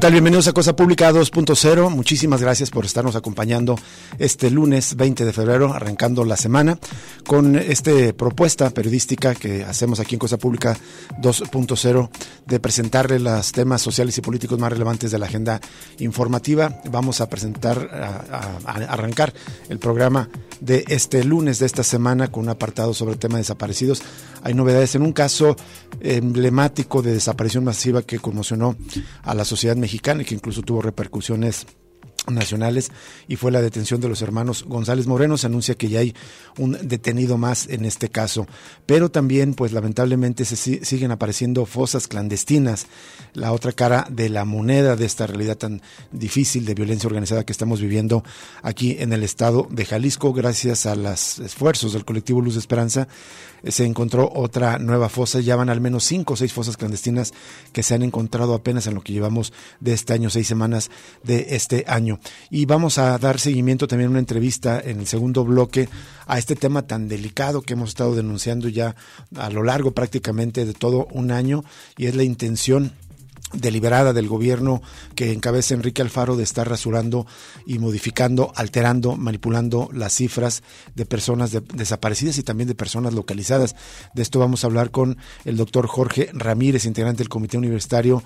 Tal? Bienvenidos a Cosa Pública 2.0. Muchísimas gracias por estarnos acompañando este lunes 20 de febrero, arrancando la semana, con esta propuesta periodística que hacemos aquí en Cosa Pública 2.0 de presentarle los temas sociales y políticos más relevantes de la agenda informativa. Vamos a presentar, a, arrancar el programa de este lunes de esta semana con un apartado sobre el tema de desaparecidos. Hay novedades en un caso emblemático de desaparición masiva que conmocionó a la sociedad mexicana y que incluso tuvo repercusiones nacionales y fue la detención de los hermanos González Moreno. Se anuncia que ya hay un detenido más en este caso. Pero también, pues lamentablemente, se siguen apareciendo fosas clandestinas, la otra cara de la moneda de esta realidad tan difícil de violencia organizada que estamos viviendo aquí en el estado de Jalisco, gracias a los esfuerzos del colectivo Luz de Esperanza se encontró otra nueva fosa. Ya van al menos cinco o seis fosas clandestinas que se han encontrado apenas en lo que llevamos de este año, seis semanas de este año. Y vamos a dar seguimiento también a una entrevista en el segundo bloque a este tema tan delicado que hemos estado denunciando ya a lo largo prácticamente de todo un año y es la intención deliberada del gobierno que encabeza Enrique Alfaro de estar rasurando y modificando, alterando, manipulando las cifras de personas desaparecidas y también de personas localizadas. De esto vamos a hablar con el doctor Jorge Ramírez, integrante del Comité Universitario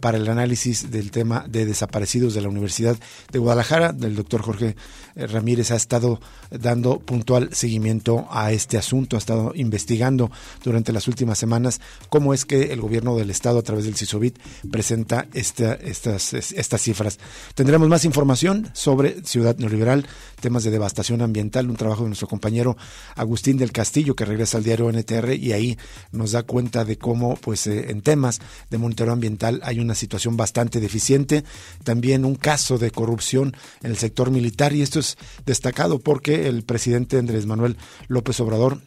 para el Análisis del tema de desaparecidos de la Universidad de Guadalajara. El doctor Jorge eh, Ramírez ha estado dando puntual seguimiento a este asunto, ha estado investigando durante las últimas semanas cómo es que el gobierno del Estado a través del CISOBIT presenta estas, estas cifras. Tendremos más información sobre Ciudad Neoliberal, temas de devastación ambiental, un trabajo de nuestro compañero Agustín del Castillo que regresa al diario NTR y ahí nos da cuenta de cómo pues eh, en temas de monitoreo ambiental hay una situación bastante deficiente, también un caso de corrupción en el sector militar y esto es destacado porque el presidente Andrés Manuel López Obrador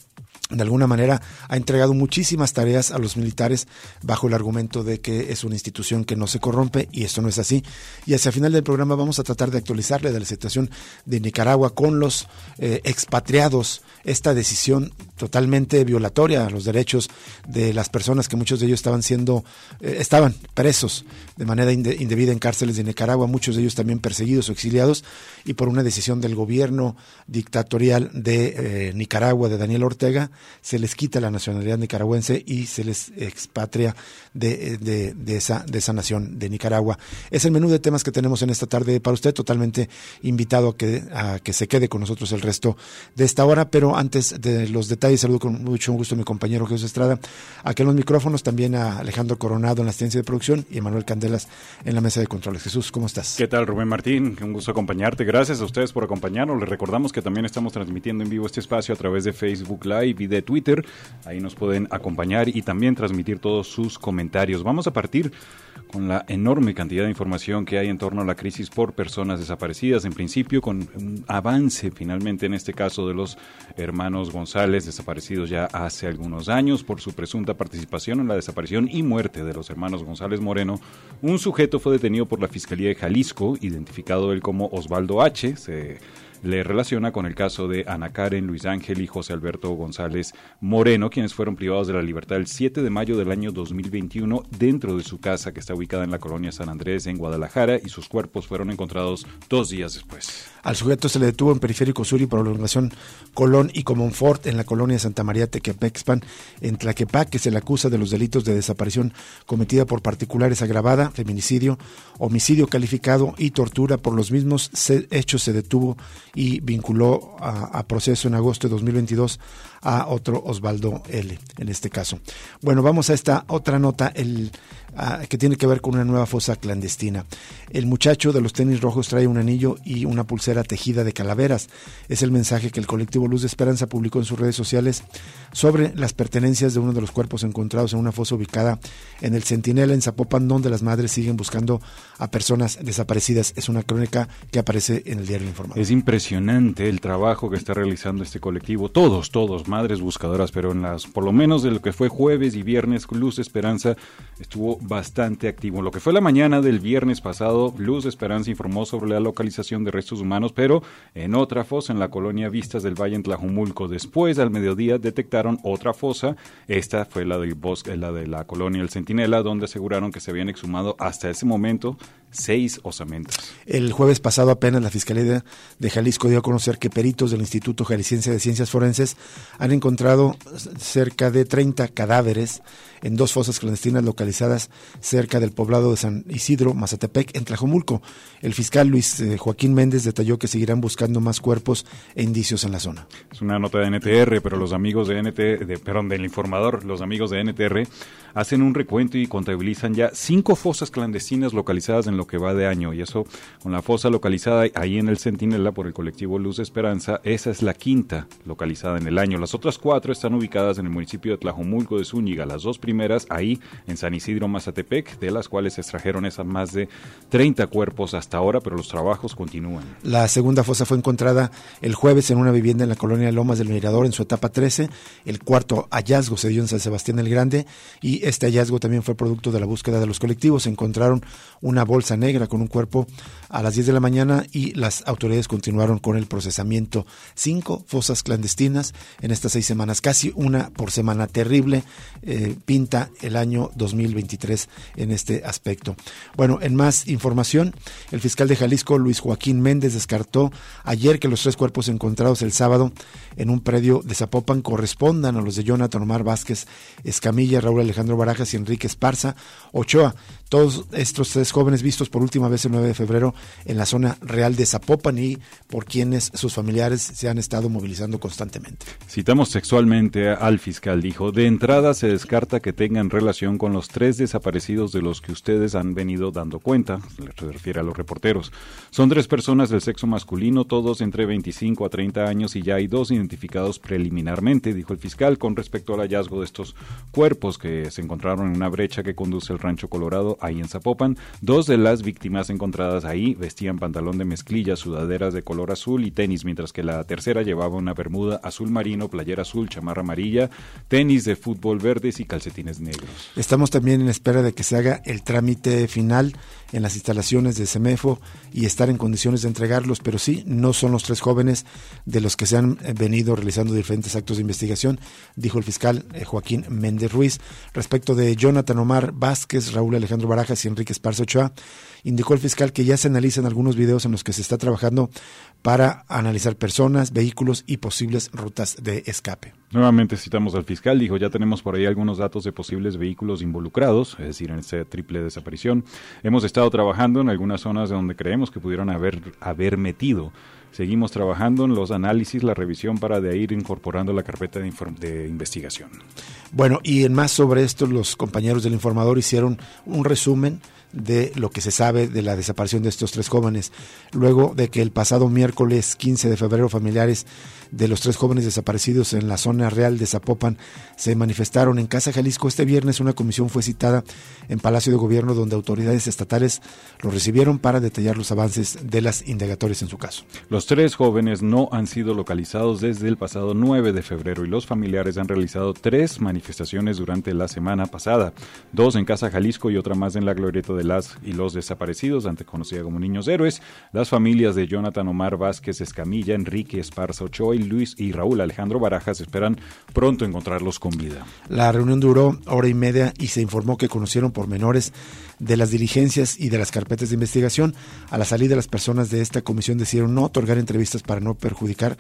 de alguna manera ha entregado muchísimas tareas a los militares bajo el argumento de que es una institución que no se corrompe y esto no es así. Y hacia el final del programa vamos a tratar de actualizarle de la situación de Nicaragua con los eh, expatriados, esta decisión totalmente violatoria a los derechos de las personas que muchos de ellos estaban siendo, eh, estaban presos de manera indebida en cárceles de Nicaragua, muchos de ellos también perseguidos o exiliados y por una decisión del gobierno dictatorial de eh, Nicaragua, de Daniel Ortega, se les quita la nacionalidad nicaragüense y se les expatria de, de, esa, de esa nación, de Nicaragua. Es el menú de temas que tenemos en esta tarde para usted, totalmente invitado a que, a que se quede con nosotros el resto de esta hora, pero antes de los detalles, saludo con mucho gusto a mi compañero Jesús Estrada, aquí en los micrófonos, también a Alejandro Coronado en la asistencia de producción y a Manuel Candelas en la mesa de controles. Jesús, ¿cómo estás? ¿Qué tal, Rubén Martín? Un gusto acompañarte. Gracias a ustedes por acompañarnos. Les recordamos que también estamos transmitiendo en vivo este espacio a través de Facebook Live y de Twitter. Ahí nos pueden acompañar y también transmitir todos sus comentarios. Vamos a partir con la enorme cantidad de información que hay en torno a la crisis por personas desaparecidas, en principio con un avance finalmente en este caso de los hermanos González desaparecidos ya hace algunos años por su presunta participación en la desaparición y muerte de los hermanos González Moreno, un sujeto fue detenido por la Fiscalía de Jalisco, identificado él como Osvaldo H. Se le relaciona con el caso de Ana Karen, Luis Ángel y José Alberto González Moreno, quienes fueron privados de la libertad el 7 de mayo del año 2021 dentro de su casa que está ubicada en la colonia San Andrés en Guadalajara y sus cuerpos fueron encontrados dos días después. Al sujeto se le detuvo en Periférico Sur y prolongación Colón y Comonfort en la colonia Santa María Tequepexpan en Tlaquepaque, que se le acusa de los delitos de desaparición cometida por particulares agravada, feminicidio, homicidio calificado y tortura. Por los mismos hechos se detuvo y vinculó a, proceso en agosto de 2022 a otro Osvaldo L. en este caso. Bueno, vamos a esta otra nota. El que tiene que ver con una nueva fosa clandestina. El muchacho de los tenis rojos trae un anillo y una pulsera tejida de calaveras. Es el mensaje que el colectivo Luz de Esperanza publicó en sus redes sociales sobre las pertenencias de uno de los cuerpos encontrados en una fosa ubicada en el Centinela en Zapopan, donde las madres siguen buscando a personas desaparecidas. Es una crónica que aparece en el diario Informador. Es impresionante el trabajo que está realizando este colectivo. Todos, todos, madres buscadoras, pero en las, por lo menos de lo que fue jueves y viernes, Luz Esperanza estuvo bastante activo. Lo que fue la mañana del viernes pasado, Luz Esperanza informó sobre la localización de restos humanos, pero en otra fosa en la colonia Vistas del Valle en Tlajumulco. Después, al mediodía, detectaron otra fosa. Esta fue la del bosque, la de la colonia El Centinela, donde aseguraron que se habían exhumado hasta ese momento seis osamentos. El jueves pasado apenas la Fiscalía de Jalisco dio a conocer que peritos del Instituto Jalisciense de Ciencias Forenses han encontrado cerca de 30 cadáveres en dos fosas clandestinas localizadas cerca del poblado de San Isidro, Mazatepec, en Tlajomulco. El fiscal Luis eh, Joaquín Méndez detalló que seguirán buscando más cuerpos e indicios en la zona. Es una nota de NTR, pero los amigos de NTR, de, perdón, del informador, los amigos de NTR hacen un recuento y contabilizan ya cinco fosas clandestinas localizadas en lo que va de año. Y eso, con la fosa localizada ahí en el Centinela por el colectivo Luz Esperanza, esa es la quinta localizada en el año. Las otras cuatro están ubicadas en el municipio de Tlajomulco de Zúñiga. Las dos primeras ahí en San Isidro Mazatepec, de las cuales se extrajeron esas más de 30 cuerpos hasta ahora, pero los trabajos continúan. La segunda fosa fue encontrada el jueves en una vivienda en la colonia Lomas del Mirador en su etapa 13. El cuarto hallazgo se dio en San Sebastián el Grande y este hallazgo también fue producto de la búsqueda de los colectivos. Encontraron una bolsa negra con un cuerpo a las 10 de la mañana y las autoridades continuaron con el procesamiento. Cinco fosas clandestinas en estas seis semanas, casi una por semana terrible. Eh, el año 2023 en este aspecto. Bueno, en más información, el fiscal de Jalisco, Luis Joaquín Méndez, descartó ayer que los tres cuerpos encontrados el sábado en un predio de Zapopan correspondan a los de Jonathan Omar Vázquez Escamilla, Raúl Alejandro Barajas y Enrique Esparza Ochoa. Todos estos tres jóvenes vistos por última vez el 9 de febrero en la zona real de Zapopan y por quienes sus familiares se han estado movilizando constantemente. Citamos sexualmente al fiscal, dijo, de entrada se descarta que tengan relación con los tres desaparecidos de los que ustedes han venido dando cuenta, se refiere a los reporteros. Son tres personas del sexo masculino, todos entre 25 a 30 años y ya hay dos identificados preliminarmente, dijo el fiscal, con respecto al hallazgo de estos cuerpos que se encontraron en una brecha que conduce al rancho Colorado ahí en Zapopan. Dos de las víctimas encontradas ahí vestían pantalón de mezclilla, sudaderas de color azul y tenis, mientras que la tercera llevaba una bermuda azul marino, playera azul, chamarra amarilla, tenis de fútbol verdes y calcetines negros. Estamos también en espera de que se haga el trámite final en las instalaciones de CEMEFO y estar en condiciones de entregarlos, pero sí, no son los tres jóvenes de los que se han venido realizando diferentes actos de investigación, dijo el fiscal eh, Joaquín Méndez Ruiz. Respecto de Jonathan Omar Vázquez, Raúl Alejandro Barajas y Enrique Esparza Ochoa, indicó el fiscal que ya se analizan algunos videos en los que se está trabajando para analizar personas, vehículos y posibles rutas de escape. Nuevamente citamos al fiscal, dijo, ya tenemos por ahí algunos datos de posibles vehículos involucrados, es decir, en esta triple desaparición. Hemos estado trabajando en algunas zonas donde creemos que pudieron haber, haber metido. Seguimos trabajando en los análisis, la revisión para de ir incorporando la carpeta de, de investigación. Bueno, y en más sobre esto, los compañeros del informador hicieron un resumen de lo que se sabe de la desaparición de estos tres jóvenes, luego de que el pasado miércoles 15 de febrero familiares de los tres jóvenes desaparecidos en la zona real de Zapopan se manifestaron en Casa Jalisco. Este viernes una comisión fue citada en Palacio de Gobierno donde autoridades estatales lo recibieron para detallar los avances de las indagatorias en su caso. Los tres jóvenes no han sido localizados desde el pasado 9 de febrero y los familiares han realizado tres manifestaciones durante la semana pasada, dos en Casa Jalisco y otra más en la glorieta de las y los desaparecidos, antes conocida como Niños Héroes. Las familias de Jonathan Omar Vázquez Escamilla, Enrique Esparza Ochoa Luis y Raúl Alejandro Barajas esperan pronto encontrarlos con vida. La reunión duró hora y media y se informó que conocieron pormenores de las diligencias y de las carpetas de investigación. A la salida, las personas de esta comisión decidieron no otorgar entrevistas para no perjudicar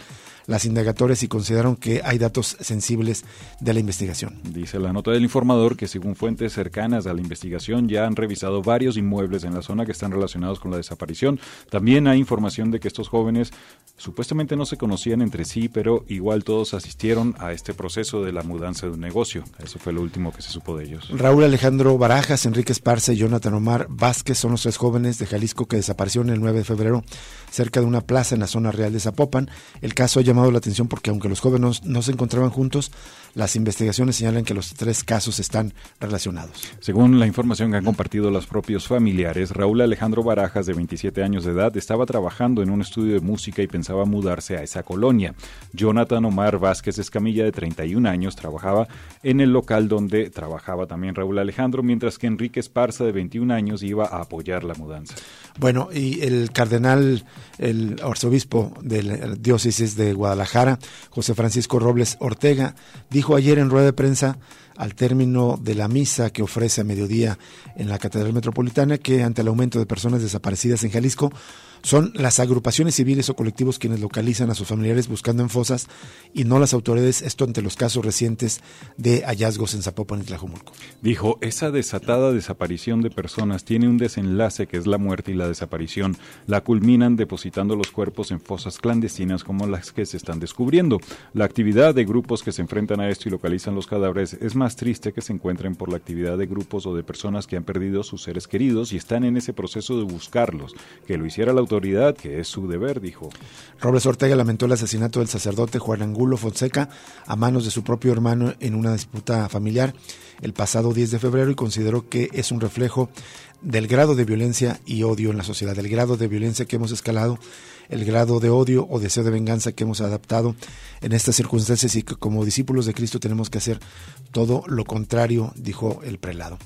las indagatorias y consideraron que hay datos sensibles de la investigación. Dice la nota del informador que según fuentes cercanas a la investigación ya han revisado varios inmuebles en la zona que están relacionados con la desaparición. También hay información de que estos jóvenes supuestamente no se conocían entre sí, pero igual todos asistieron a este proceso de la mudanza de un negocio. Eso fue lo último que se supo de ellos. Raúl Alejandro Barajas, Enrique Esparza y Jonathan Omar Vázquez son los tres jóvenes de Jalisco que desaparecieron el 9 de febrero cerca de una plaza en la zona real de Zapopan. El caso ha llamado la atención porque aunque los jóvenes no se encontraban juntos, las investigaciones señalan que los tres casos están relacionados. Según la información que han compartido los propios familiares, Raúl Alejandro Barajas, de 27 años de edad, estaba trabajando en un estudio de música y pensaba mudarse a esa colonia. Jonathan Omar Vázquez Escamilla, de 31 años, trabajaba en el local donde trabajaba también Raúl Alejandro, mientras que Enrique Esparza, de 21 años, iba a apoyar la mudanza. Bueno, y el cardenal, el arzobispo de la diócesis de Guadalajara, José Francisco Robles Ortega, dijo ayer en rueda de prensa al término de la misa que ofrece a mediodía en la Catedral Metropolitana que ante el aumento de personas desaparecidas en Jalisco, son las agrupaciones civiles o colectivos quienes localizan a sus familiares buscando en fosas y no las autoridades, esto ante los casos recientes de hallazgos en Zapopan y Tlajumulco. Dijo, esa desatada desaparición de personas tiene un desenlace que es la muerte y la desaparición. La culminan depositando los cuerpos en fosas clandestinas como las que se están descubriendo. La actividad de grupos que se enfrentan a esto y localizan los cadáveres es más triste que se encuentren por la actividad de grupos o de personas que han perdido sus seres queridos y están en ese proceso de buscarlos. Que lo hiciera la que es su deber, dijo. Robles Ortega lamentó el asesinato del sacerdote Juan Angulo Fonseca a manos de su propio hermano en una disputa familiar el pasado 10 de febrero y consideró que es un reflejo del grado de violencia y odio en la sociedad, del grado de violencia que hemos escalado, el grado de odio o deseo de venganza que hemos adaptado en estas circunstancias y que como discípulos de Cristo tenemos que hacer todo lo contrario, dijo el prelado.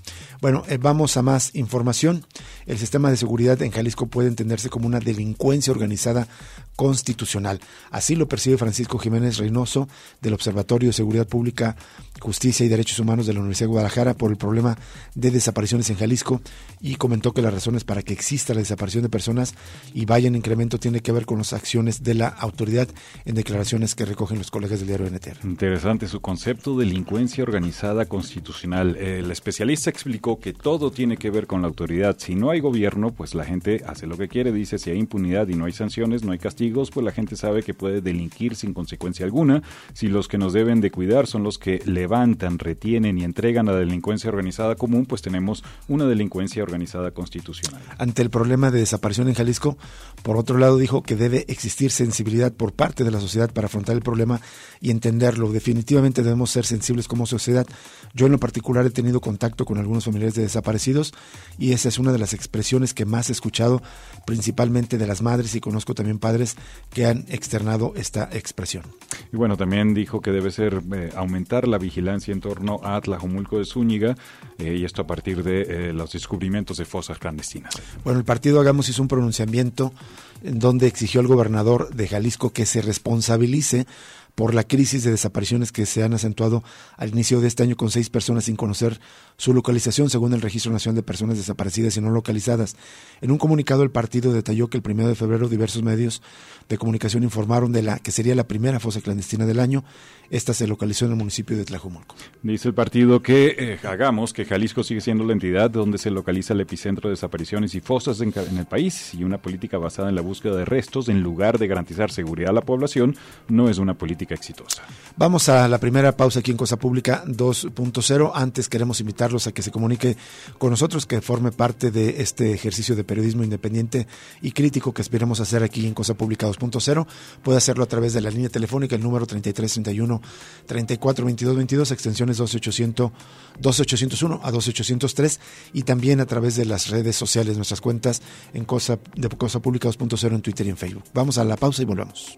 Bueno, eh, vamos a más información. El sistema de seguridad en Jalisco puede entenderse como una delincuencia organizada constitucional. Así lo percibe Francisco Jiménez Reynoso del Observatorio de Seguridad Pública, Justicia y Derechos Humanos de la Universidad de Guadalajara por el problema de desapariciones en Jalisco y comentó que las razones para que exista la desaparición de personas y vaya en incremento tiene que ver con las acciones de la autoridad en declaraciones que recogen los colegas del diario NTR. Interesante su concepto delincuencia organizada constitucional. El especialista explicó que todo tiene que ver con la autoridad. Si no hay gobierno, pues la gente hace lo que quiere. Dice, si hay impunidad y no hay sanciones, no hay castigos, pues la gente sabe que puede delinquir sin consecuencia alguna. Si los que nos deben de cuidar son los que levantan, retienen y entregan a la delincuencia organizada común, pues tenemos una delincuencia organizada constitucional. Ante el problema de desaparición en Jalisco, por otro lado dijo que debe existir sensibilidad por parte de la sociedad para afrontar el problema y entenderlo. Definitivamente debemos ser sensibles como sociedad. Yo en lo particular he tenido contacto con algunos familiares de desaparecidos y esa es una de las expresiones que más he escuchado, principalmente de las madres y conozco también padres que han externado esta expresión. Y bueno, también dijo que debe ser eh, aumentar la vigilancia en torno a Tlajomulco de Zúñiga eh, y esto a partir de eh, los descubrimientos de fosas clandestinas. Bueno, el partido Hagamos hizo un pronunciamiento en donde exigió al gobernador de Jalisco que se responsabilice por la crisis de desapariciones que se han acentuado al inicio de este año con seis personas sin conocer su localización según el Registro Nacional de Personas Desaparecidas y No Localizadas. En un comunicado el partido detalló que el primero de febrero diversos medios de comunicación informaron de la que sería la primera fosa clandestina del año. Esta se localizó en el municipio de Tlajumulco. Dice el partido que eh, hagamos que Jalisco sigue siendo la entidad donde se localiza el epicentro de desapariciones y fosas en, en el país y una política basada en la búsqueda de restos en lugar de garantizar seguridad a la población no es una política exitosa. Vamos a la primera pausa aquí en Cosa Pública 2.0. Antes queremos invitarlos a que se comunique con nosotros, que forme parte de este ejercicio de periodismo independiente y crítico que esperamos hacer aquí en Cosa Pública 2.0. Puede hacerlo a través de la línea telefónica, el número 3331 342222, extensiones 12800, 12801 a 12803 y también a través de las redes sociales, nuestras cuentas en Cosa, de Cosa Pública 2.0 en Twitter y en Facebook. Vamos a la pausa y volvemos.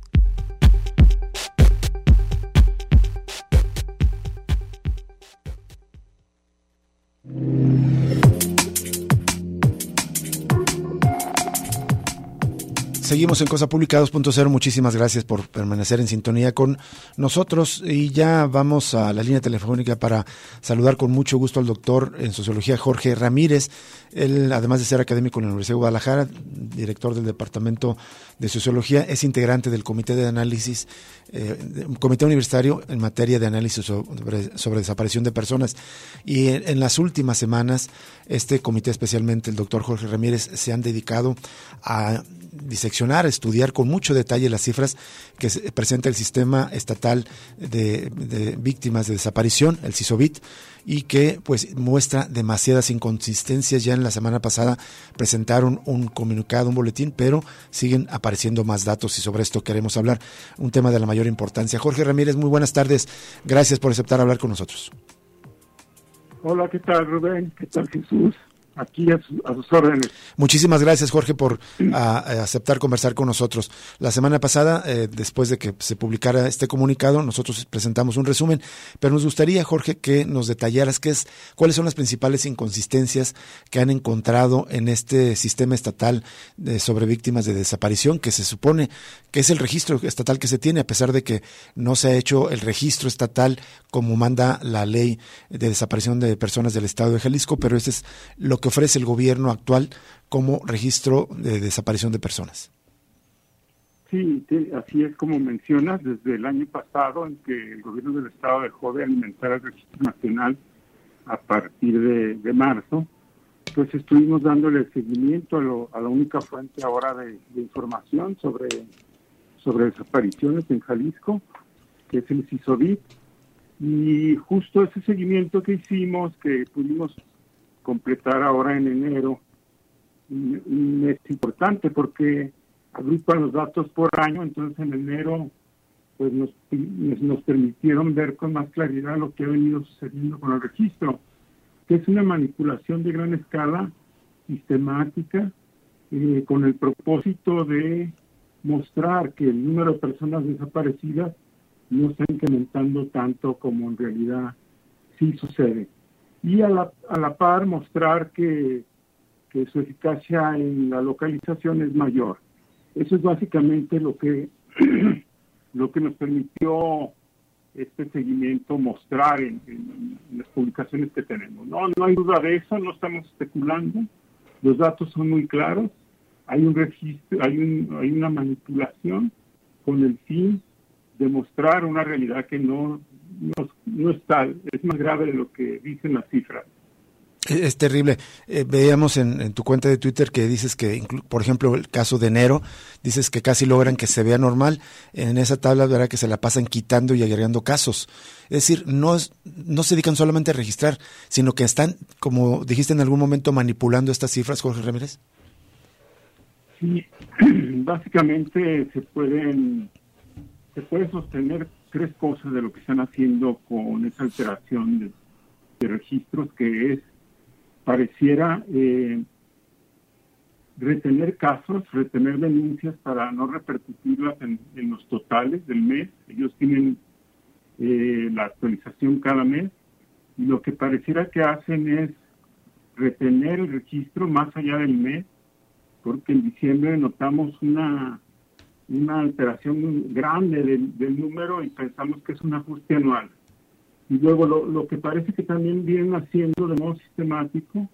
Thank you. Seguimos en Cosa Pública 2.0. Muchísimas gracias por permanecer en sintonía con nosotros. Y ya vamos a la línea telefónica para saludar con mucho gusto al doctor en sociología Jorge Ramírez. Él, además de ser académico en la Universidad de Guadalajara, director del Departamento de Sociología, es integrante del Comité de Análisis, eh, Comité Universitario en materia de análisis sobre, desaparición de personas. Y en, en las últimas semanas, este comité, especialmente el doctor Jorge Ramírez, se han dedicado a diseccionar, estudiar con mucho detalle las cifras que presenta el sistema estatal de, víctimas de desaparición, el CISOBIT, y que pues muestra demasiadas inconsistencias. Ya en la semana pasada presentaron un comunicado, un boletín, pero siguen apareciendo más datos y sobre esto queremos hablar, un tema de la mayor importancia. Jorge Ramírez, muy buenas tardes. Gracias por aceptar hablar con nosotros. Hola, ¿qué tal Rubén? ¿Qué tal Jesús? Aquí a, sus órdenes. Muchísimas gracias, Jorge, por aceptar conversar con nosotros. La semana pasada, eh, después de que se publicara este comunicado, nosotros presentamos un resumen, pero nos gustaría, Jorge, que nos detallaras qué es, cuáles son las principales inconsistencias que han encontrado en este sistema estatal de, sobre víctimas de desaparición, que se supone que es el registro estatal que se tiene, a pesar de que no se ha hecho el registro estatal como manda la ley de desaparición de personas del Estado de Jalisco, pero este es lo que ofrece el gobierno actual como registro de desaparición de personas. Sí, así es como mencionas, desde el año pasado en que el gobierno del estado dejó de alimentar el registro nacional a partir de, marzo, pues estuvimos dándole seguimiento a, la única fuente ahora de, información sobre, sobre desapariciones en Jalisco, que es el CISOVIT, y justo ese seguimiento que hicimos, que pudimos completar ahora en enero es importante porque agrupa los datos por año, entonces en enero pues nos, nos permitieron ver con más claridad lo que ha venido sucediendo con el registro, que es una manipulación de gran escala, sistemática, eh, con el propósito de mostrar que el número de personas desaparecidas no está incrementando tanto como en realidad sí sucede y a la, a la par mostrar que, que su eficacia en la localización es mayor. Eso es básicamente lo que, lo que nos permitió este seguimiento mostrar en, las publicaciones que tenemos. No, no hay duda de eso, no estamos especulando, los datos son muy claros, hay un registro, hay, un, hay una manipulación con el fin de mostrar una realidad que no, no, no es tal, es más grave de lo que dicen las cifras. Es, terrible. Eh, veíamos en, tu cuenta de Twitter que dices que, por ejemplo, el caso de enero, dices que casi logran que se vea normal. En esa tabla verá que se la pasan quitando y agregando casos. Es decir, no, no se dedican solamente a registrar, sino que están, como dijiste en algún momento, manipulando estas cifras, Jorge Ramírez. Sí, básicamente se pueden se puede sostener tres cosas de lo que están haciendo con esa alteración de, registros, que es, pareciera eh, retener casos, retener denuncias para no repercutirlas en, los totales del mes. Ellos tienen eh, la actualización cada mes y lo que pareciera que hacen es retener el registro más allá del mes, porque en diciembre notamos una una alteración grande del, número y pensamos que es un ajuste anual. Y luego lo, que parece que también vienen haciendo de modo sistemático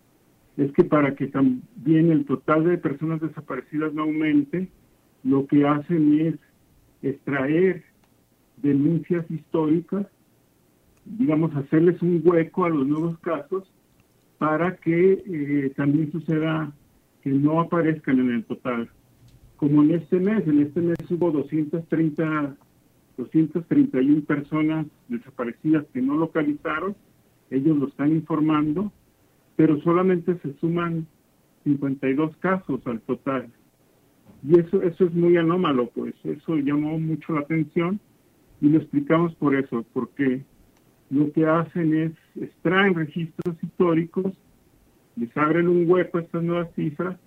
es que para que también el total de personas desaparecidas no aumente, lo que hacen es extraer denuncias históricas, digamos, hacerles un hueco a los nuevos casos para que eh, también suceda que no aparezcan en el total como en este mes, en este mes hubo 230, 231 personas desaparecidas que no localizaron, ellos lo están informando, pero solamente se suman 52 casos al total. Y eso, eso es muy anómalo, pues eso llamó mucho la atención y lo explicamos por eso, porque lo que hacen es extraen registros históricos, les abren un hueco a estas nuevas cifras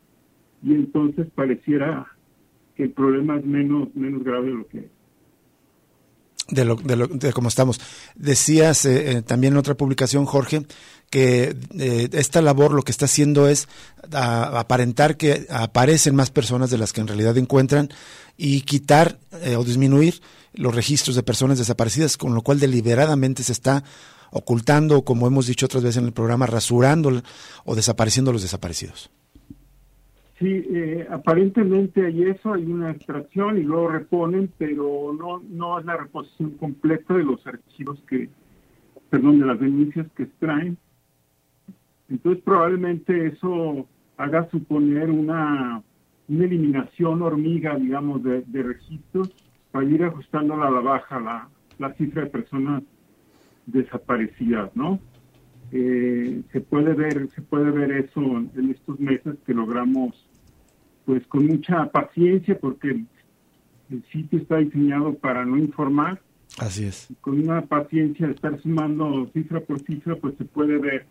y entonces pareciera el problema es menos, menos grave de lo que es de, lo, de, lo, de cómo estamos. Decías eh, eh, también en otra publicación, Jorge, que eh, esta labor lo que está haciendo es aparentar que aparecen más personas de las que en realidad encuentran y quitar o disminuir los registros de personas desaparecidas, con lo cual deliberadamente se está ocultando, como hemos dicho otras veces en el programa, rasurando o desapareciendo los desaparecidos. Sí, eh, aparentemente hay eso, hay una extracción y luego reponen, pero no no es la reposición completa de los archivos que, perdón, de las denuncias que extraen. Entonces probablemente eso haga suponer una, una eliminación hormiga, digamos, de, registros para ir ajustando a la baja la, la cifra de personas desaparecidas, ¿no? Eh, se puede ver se puede ver eso en estos meses que logramos pues con mucha paciencia porque el, sitio está diseñado para no informar. Así es. Con una paciencia de estar sumando cifra por cifra, pues se puede ver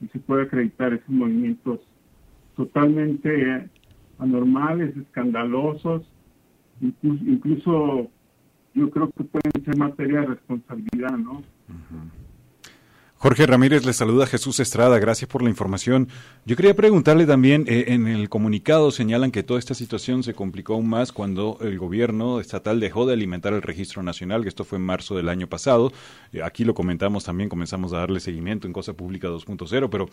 y se puede acreditar esos movimientos totalmente anormales, escandalosos, incluso, yo creo que pueden ser materia de responsabilidad, ¿no? Jorge Ramírez le saluda Jesús Estrada, gracias por la información. Yo quería preguntarle también, eh, en el comunicado señalan que toda esta situación se complicó aún más cuando el gobierno estatal dejó de alimentar el registro nacional, que esto fue en marzo del año pasado. Eh, aquí lo comentamos también, comenzamos a darle seguimiento en Cosa Pública 2.0, pero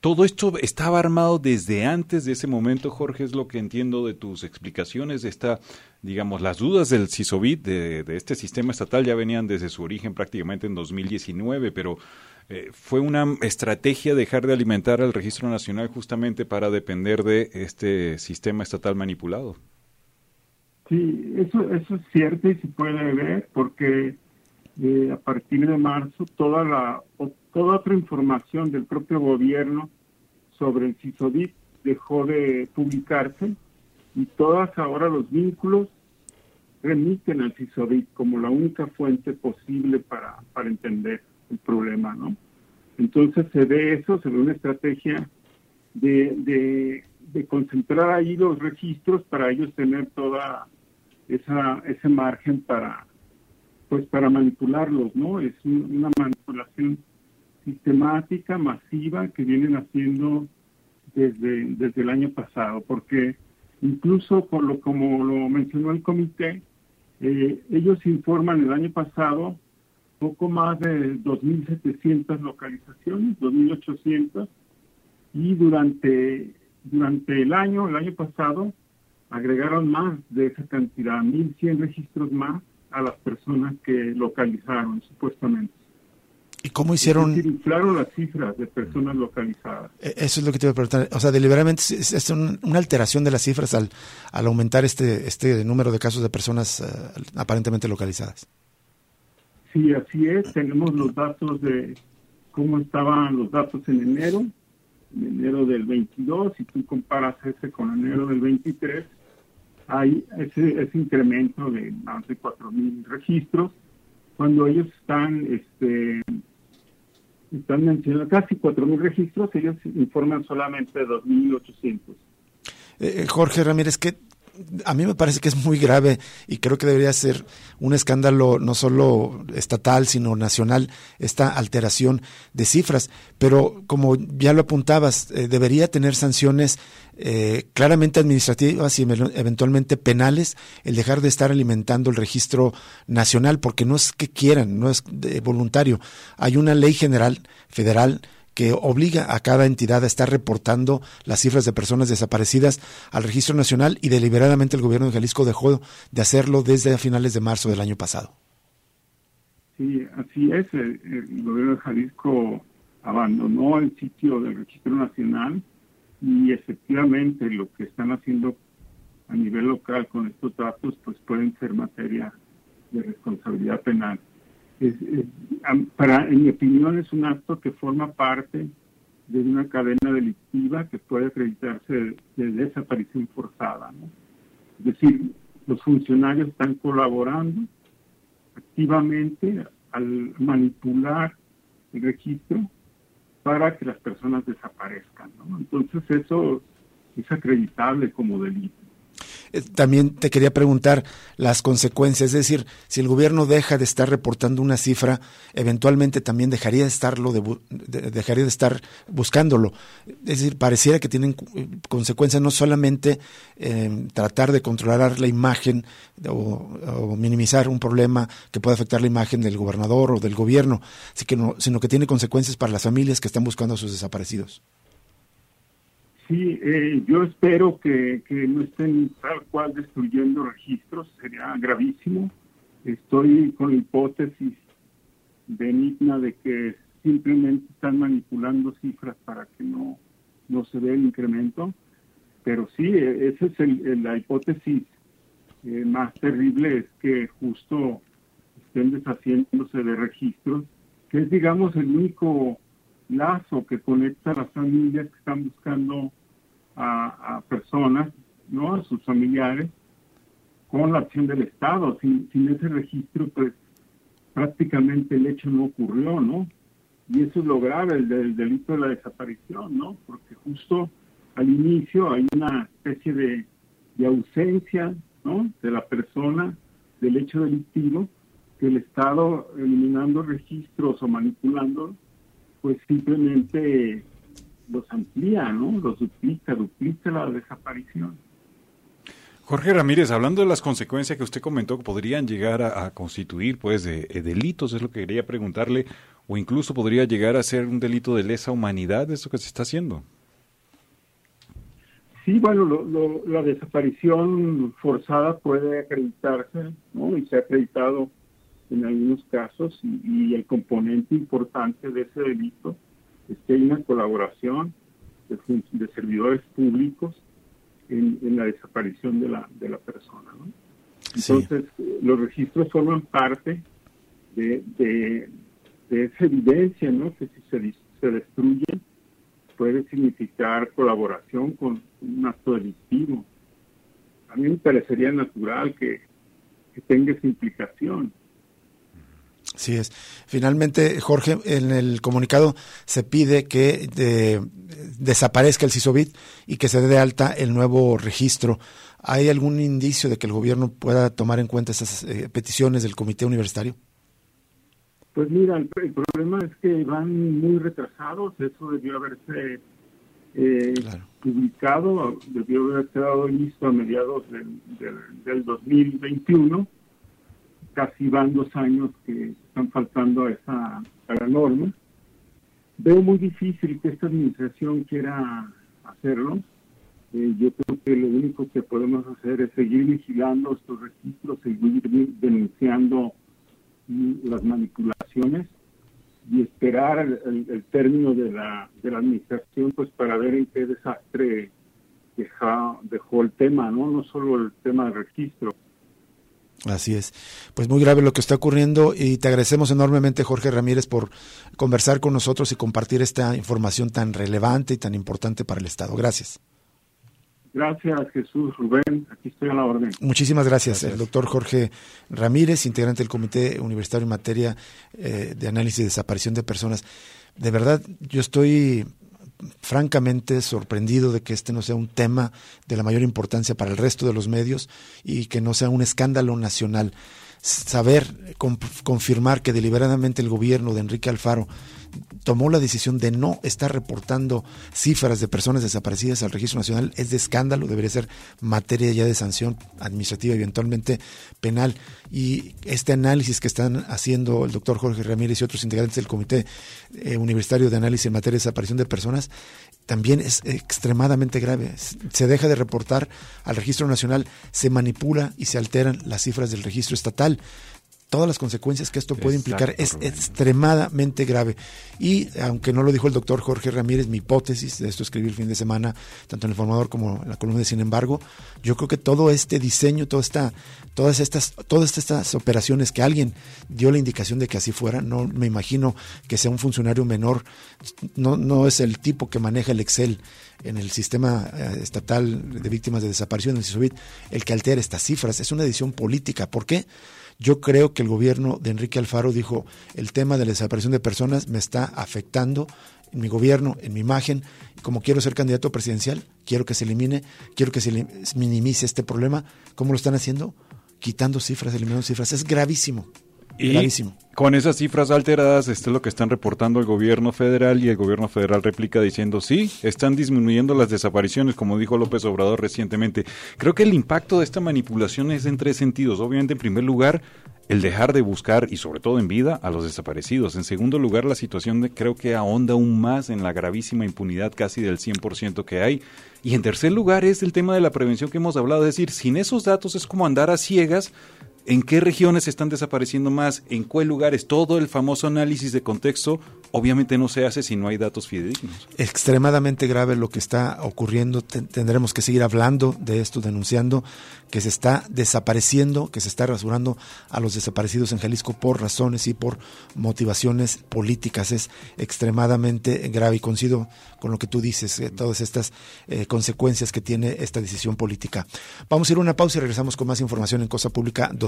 todo esto estaba armado desde antes de ese momento, Jorge, es lo que entiendo de tus explicaciones. Esta, digamos, las dudas del CISOBIT, de, este sistema estatal, ya venían desde su origen prácticamente en 2019, pero eh, fue una estrategia dejar de alimentar al registro nacional justamente para depender de este sistema estatal manipulado. Sí, eso, eso es cierto y se puede ver porque eh, a partir de marzo toda la toda otra información del propio gobierno sobre el CISODIT dejó de publicarse y todas ahora los vínculos remiten al CISODIT como la única fuente posible para, para entender el problema, ¿no? Entonces se ve eso, se ve una estrategia de, de, de concentrar ahí los registros para ellos tener toda esa ese margen para pues para manipularlos, ¿no? Es una manipulación sistemática, masiva, que vienen haciendo desde, desde el año pasado, porque incluso por lo como lo mencionó el comité, eh, ellos informan el año pasado poco más de 2.700 localizaciones, 2.800, y durante, durante el año, el año pasado, agregaron más de esa cantidad, 1.100 registros más a las personas que localizaron supuestamente. ¿Y cómo hicieron? inflaron las cifras de personas localizadas. E, eso es lo que te iba a preguntar. O sea, deliberadamente es, una alteración de las cifras al, al aumentar este, este número de casos de personas eh, aparentemente localizadas. Sí, así es. Tenemos los datos de cómo estaban los datos en enero, en enero del 22, si tú comparas ese con enero del 23, hay ese, ese incremento de más de 4.000 registros, cuando ellos están, este, están mencionando casi 4.000 registros, ellos informan solamente de 2.800. Eh, Jorge Ramírez, ¿qué, a mí me parece que es muy grave y creo que debería ser un escándalo no solo estatal, sino nacional, esta alteración de cifras. Pero como ya lo apuntabas, eh, debería tener sanciones eh, claramente administrativas y eventualmente penales el dejar de estar alimentando el registro nacional, porque no es que quieran, no es voluntario. Hay una ley general federal que obliga a cada entidad a estar reportando las cifras de personas desaparecidas al Registro Nacional y deliberadamente el gobierno de Jalisco dejó de hacerlo desde finales de marzo del año pasado. Sí, así es. El, gobierno de Jalisco abandonó el sitio del Registro Nacional y efectivamente lo que están haciendo a nivel local con estos datos pues pueden ser materia de responsabilidad penal es, para, en mi opinión, es un acto que forma parte de una cadena delictiva que puede acreditarse de, desaparición forzada. Es decir, los funcionarios están colaborando activamente al manipular el registro para que las personas desaparezcan. Entonces eso es acreditable como delito. Eh, también te quería preguntar las consecuencias, es decir, si el gobierno deja de estar reportando una cifra, eventualmente también dejaría de estarlo, dejaría de estar buscándolo. Es decir, pareciera que tienen eh, consecuencias no solamente en tratar de controlar la imagen o, minimizar un problema que pueda afectar la imagen del gobernador o del gobierno, sino que tiene consecuencias para las familias que están buscando a sus desaparecidos. Sí, eh, yo espero que, no estén tal cual destruyendo registros, sería gravísimo. Estoy con la hipótesis benigna de que simplemente están manipulando cifras para que no, no se vea el incremento, pero sí, e, esa es el, la hipótesis eh, más terrible, es que justo estén deshaciéndose de registros, que es, digamos, el único lazo que conecta a las familias que están buscando a, personas, ¿no? A sus familiares, con la acción del Estado. Sin, sin ese registro, pues prácticamente el hecho no ocurrió, ¿no? Y eso es lo grave, el del delito de la desaparición, ¿no? Porque justo al inicio hay una especie de, de ausencia, ¿no? De la persona, del hecho delictivo, que el Estado, eliminando registros o manipulando, pues simplemente los amplía, ¿no? Los duplica, duplica la desaparición. Jorge Ramírez, hablando de las consecuencias que usted comentó que podrían llegar a, constituir pues de, delitos, es lo que quería preguntarle, o incluso podría llegar a ser un delito de lesa humanidad, eso que se está haciendo. Sí, bueno, la desaparición forzada puede acreditarse, ¿no? Y se ha acreditado en algunos casos, y el componente importante de ese delito que hay una colaboración de, servidores públicos en, la desaparición de la, de la persona. Entonces, los registros forman parte de, de, esa evidencia, ¿no? que si se, se destruyen puede significar colaboración con un acto delictivo. A mí me parecería natural que, que tenga esa implicación. Sí es. Finalmente, Jorge, en el comunicado se pide que desaparezca el CISOBIT y que se dé de alta el nuevo registro. ¿Hay algún indicio de que el gobierno pueda tomar en cuenta esas eh, peticiones del comité universitario? Pues mira, el, problema es que van muy retrasados. Eso debió haberse eh, publicado, debió haberse dado listo a mediados del, del, del 2021 casi van dos años que están faltando a esa la norma. Veo muy difícil que esta administración quiera hacerlo. Eh, yo creo que lo único que podemos hacer es seguir vigilando estos registros, seguir denunciando las manipulaciones y esperar el, término de la, de la administración pues para ver en qué desastre dejó el tema, ¿no? No solo el tema del registro, Así es. Pues muy grave lo que está ocurriendo y te agradecemos enormemente, Jorge Ramírez, por conversar con nosotros y compartir esta información tan relevante y tan importante para el Estado. Gracias. Gracias, Jesús Rubén. Aquí estoy a la orden. Muchísimas gracias, el doctor Jorge Ramírez, integrante del Comité Universitario en materia eh, de análisis y desaparición de personas. De verdad, yo estoy francamente sorprendido de que este no sea un tema de la mayor importancia para el resto de los medios y que no sea un escándalo nacional. Saber, confirmar que deliberadamente el gobierno de Enrique Alfaro tomó la decisión de no estar reportando cifras de personas desaparecidas al registro nacional es de escándalo, debería ser materia ya de sanción administrativa eventualmente penal. Y este análisis que están haciendo el doctor Jorge Ramírez y otros integrantes del Comité eh, Universitario de Análisis en materia de desaparición de personas también es extremadamente grave. Se deja de reportar al registro nacional, se manipula y se alteran las cifras del registro estatal todas las consecuencias que esto puede implicar es extremadamente grave. Y aunque no lo dijo el doctor Jorge Ramírez, mi hipótesis, de esto escribí el fin de semana, tanto en el formador como en la columna de Sin embargo, yo creo que todo este diseño, toda esta, todas estas, todas estas operaciones que alguien dio la indicación de que así fuera, no me imagino que sea un funcionario menor, no, no es el tipo que maneja el Excel en el sistema eh, estatal de víctimas de desaparición, el CISOBIT, el que altera estas cifras. Es una decisión política. ¿Por qué? Yo creo que el gobierno de Enrique Alfaro dijo, el tema de la desaparición de personas me está afectando en mi gobierno, en mi imagen, como quiero ser candidato presidencial, quiero que se elimine, quiero que se minimice este problema. ¿Cómo lo están haciendo? Quitando cifras, eliminando cifras. Es gravísimo. Y con esas cifras alteradas, esto es lo que están reportando el gobierno federal y el gobierno federal replica diciendo, sí, están disminuyendo las desapariciones, como dijo López Obrador recientemente. Creo que el impacto de esta manipulación es en tres sentidos. Obviamente, en primer lugar, el dejar de buscar, y sobre todo en vida, a los desaparecidos. En segundo lugar, la situación de, creo que ahonda aún más en la gravísima impunidad casi del 100% que hay. Y en tercer lugar es el tema de la prevención que hemos hablado, es decir, sin esos datos es como andar a ciegas en qué regiones están desapareciendo más, en cuál lugares, todo el famoso análisis de contexto obviamente no se hace si no hay datos fidedignos. Extremadamente grave lo que está ocurriendo, tendremos que seguir hablando de esto, denunciando que se está desapareciendo, que se está rasurando a los desaparecidos en Jalisco por razones y por motivaciones políticas. Es extremadamente grave y coincido con lo que tú dices, eh, todas estas eh, consecuencias que tiene esta decisión política. Vamos a ir a una pausa y regresamos con más información en Cosa Pública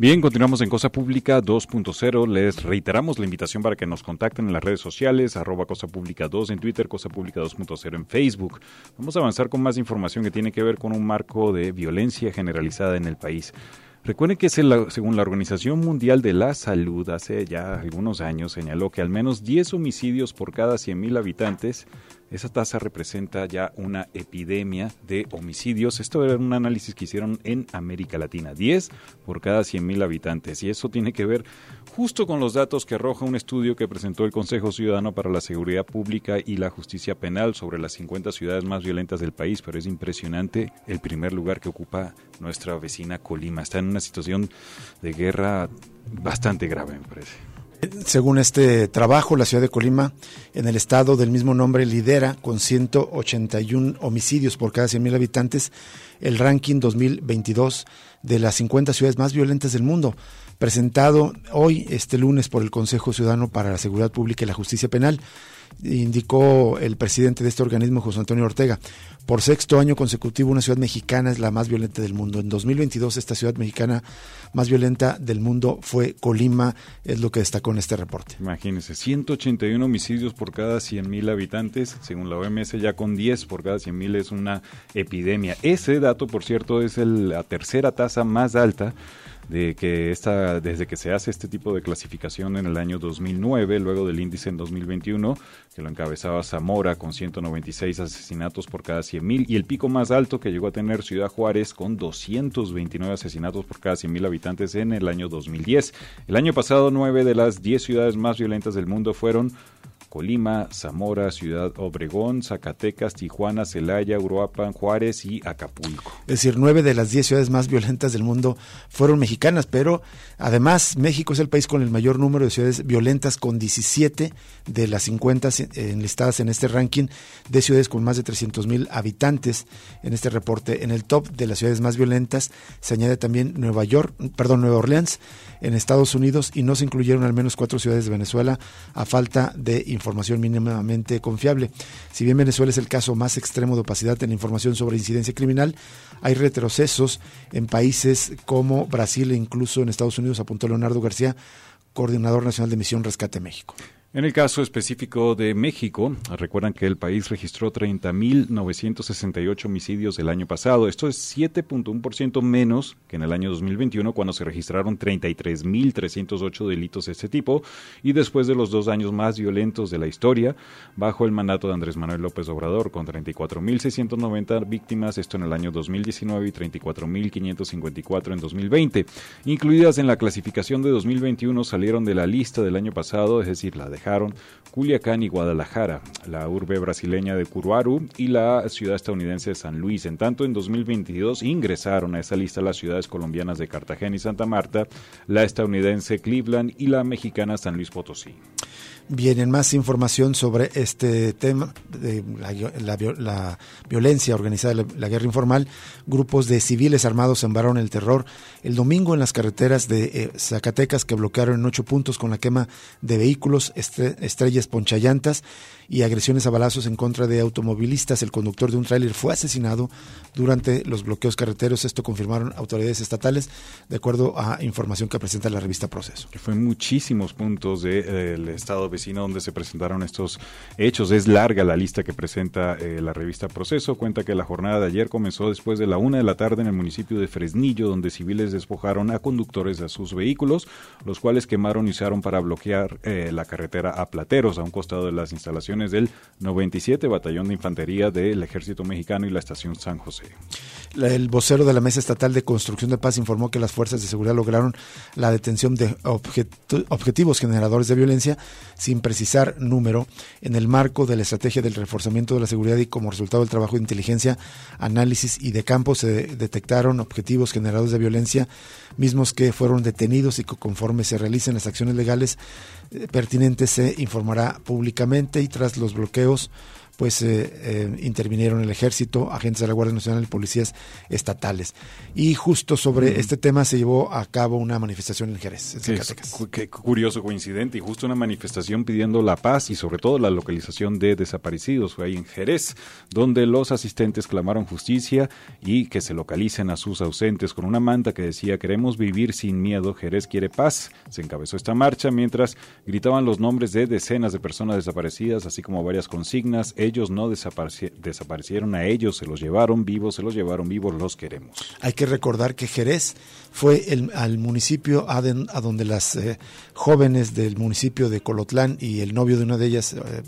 Bien, continuamos en Cosa Pública 2.0. Les reiteramos la invitación para que nos contacten en las redes sociales, arroba Cosa Pública 2 en Twitter, Cosa Pública 2.0 en Facebook. Vamos a avanzar con más información que tiene que ver con un marco de violencia generalizada en el país. Recuerden que según la Organización Mundial de la Salud, hace ya algunos años señaló que al menos 10 homicidios por cada 100.000 habitantes esa tasa representa ya una epidemia de homicidios. Esto era un análisis que hicieron en América Latina, 10 por cada 100.000 habitantes. Y eso tiene que ver justo con los datos que arroja un estudio que presentó el Consejo Ciudadano para la Seguridad Pública y la Justicia Penal sobre las 50 ciudades más violentas del país. Pero es impresionante el primer lugar que ocupa nuestra vecina Colima. Está en una situación de guerra bastante grave, me parece. Según este trabajo, la ciudad de Colima, en el estado del mismo nombre, lidera con 181 homicidios por cada 100.000 habitantes el ranking 2022 de las 50 ciudades más violentas del mundo, presentado hoy, este lunes, por el Consejo Ciudadano para la Seguridad Pública y la Justicia Penal indicó el presidente de este organismo, José Antonio Ortega. Por sexto año consecutivo, una ciudad mexicana es la más violenta del mundo. En 2022, esta ciudad mexicana más violenta del mundo fue Colima, es lo que destacó en este reporte. Imagínense, 181 homicidios por cada 100.000 habitantes, según la OMS ya con 10 por cada 100.000 es una epidemia. Ese dato, por cierto, es la tercera tasa más alta de que esta, desde que se hace este tipo de clasificación en el año 2009, luego del índice en 2021, que lo encabezaba Zamora con 196 asesinatos por cada 100.000 y el pico más alto que llegó a tener Ciudad Juárez con 229 asesinatos por cada 100.000 habitantes en el año 2010. El año pasado, nueve de las 10 ciudades más violentas del mundo fueron Colima, Zamora, Ciudad Obregón, Zacatecas, Tijuana, Celaya, Uruapan, Juárez y Acapulco. Es decir, nueve de las diez ciudades más violentas del mundo fueron mexicanas, pero además México es el país con el mayor número de ciudades violentas, con 17 de las 50 enlistadas en este ranking de ciudades con más de 300 mil habitantes en este reporte. En el top de las ciudades más violentas se añade también Nueva York, perdón, Nueva Orleans en Estados Unidos y no se incluyeron al menos cuatro ciudades de Venezuela a falta de información mínimamente confiable. Si bien Venezuela es el caso más extremo de opacidad en la información sobre incidencia criminal, hay retrocesos en países como Brasil e incluso en Estados Unidos, apuntó Leonardo García, coordinador nacional de Misión Rescate México. En el caso específico de México, recuerdan que el país registró 30.968 homicidios el año pasado. Esto es 7.1% menos que en el año 2021, cuando se registraron 33.308 delitos de este tipo, y después de los dos años más violentos de la historia, bajo el mandato de Andrés Manuel López Obrador, con 34.690 víctimas, esto en el año 2019 y 34.554 en 2020. Incluidas en la clasificación de 2021 salieron de la lista del año pasado, es decir, la de Culiacán y Guadalajara, la urbe brasileña de Curuaru y la ciudad estadounidense de San Luis. En tanto, en 2022 ingresaron a esa lista las ciudades colombianas de Cartagena y Santa Marta, la estadounidense Cleveland y la mexicana San Luis Potosí. Vienen más información sobre este tema de la, violencia organizada, la, la, guerra informal. Grupos de civiles armados sembraron el terror el domingo en las carreteras de eh, Zacatecas que bloquearon en ocho puntos con la quema de vehículos, estrellas ponchallantas y agresiones a balazos en contra de automovilistas. El conductor de un tráiler fue asesinado durante los bloqueos carreteros. Esto confirmaron autoridades estatales, de acuerdo a información que presenta la revista Proceso. Que fue en muchísimos puntos del estado vecino donde se presentaron estos hechos. Es larga la lista que presenta eh, la revista Proceso. Cuenta que la jornada de ayer comenzó después de la una de la tarde en el municipio de Fresnillo, donde civiles despojaron a conductores de sus vehículos, los cuales quemaron y usaron para bloquear eh, la carretera a Plateros, a un costado de las instalaciones del 97 Batallón de Infantería del Ejército Mexicano y la Estación San José. El vocero de la Mesa Estatal de Construcción de Paz informó que las fuerzas de seguridad lograron la detención de objetivos generadores de violencia sin precisar número en el marco de la estrategia del reforzamiento de la seguridad y como resultado del trabajo de inteligencia, análisis y de campo se detectaron objetivos generadores de violencia mismos que fueron detenidos y que conforme se realicen las acciones legales eh, pertinentes se informará públicamente y tras los bloqueos pues eh, eh, intervinieron el ejército, agentes de la Guardia Nacional y policías estatales. Y justo sobre este tema se llevó a cabo una manifestación en Jerez, qué curioso coincidente, y justo una manifestación pidiendo la paz y sobre todo la localización de desaparecidos. Fue ahí en Jerez, donde los asistentes clamaron justicia y que se localicen a sus ausentes con una manta que decía queremos vivir sin miedo, Jerez quiere paz. Se encabezó esta marcha mientras gritaban los nombres de decenas de personas desaparecidas, así como varias consignas ellos no desaparecieron a ellos, se los llevaron vivos, se los llevaron vivos, los queremos. Hay que recordar que Jerez fue el, al municipio a, donde las eh, jóvenes del municipio de Colotlán y el novio de una de ellas, eh,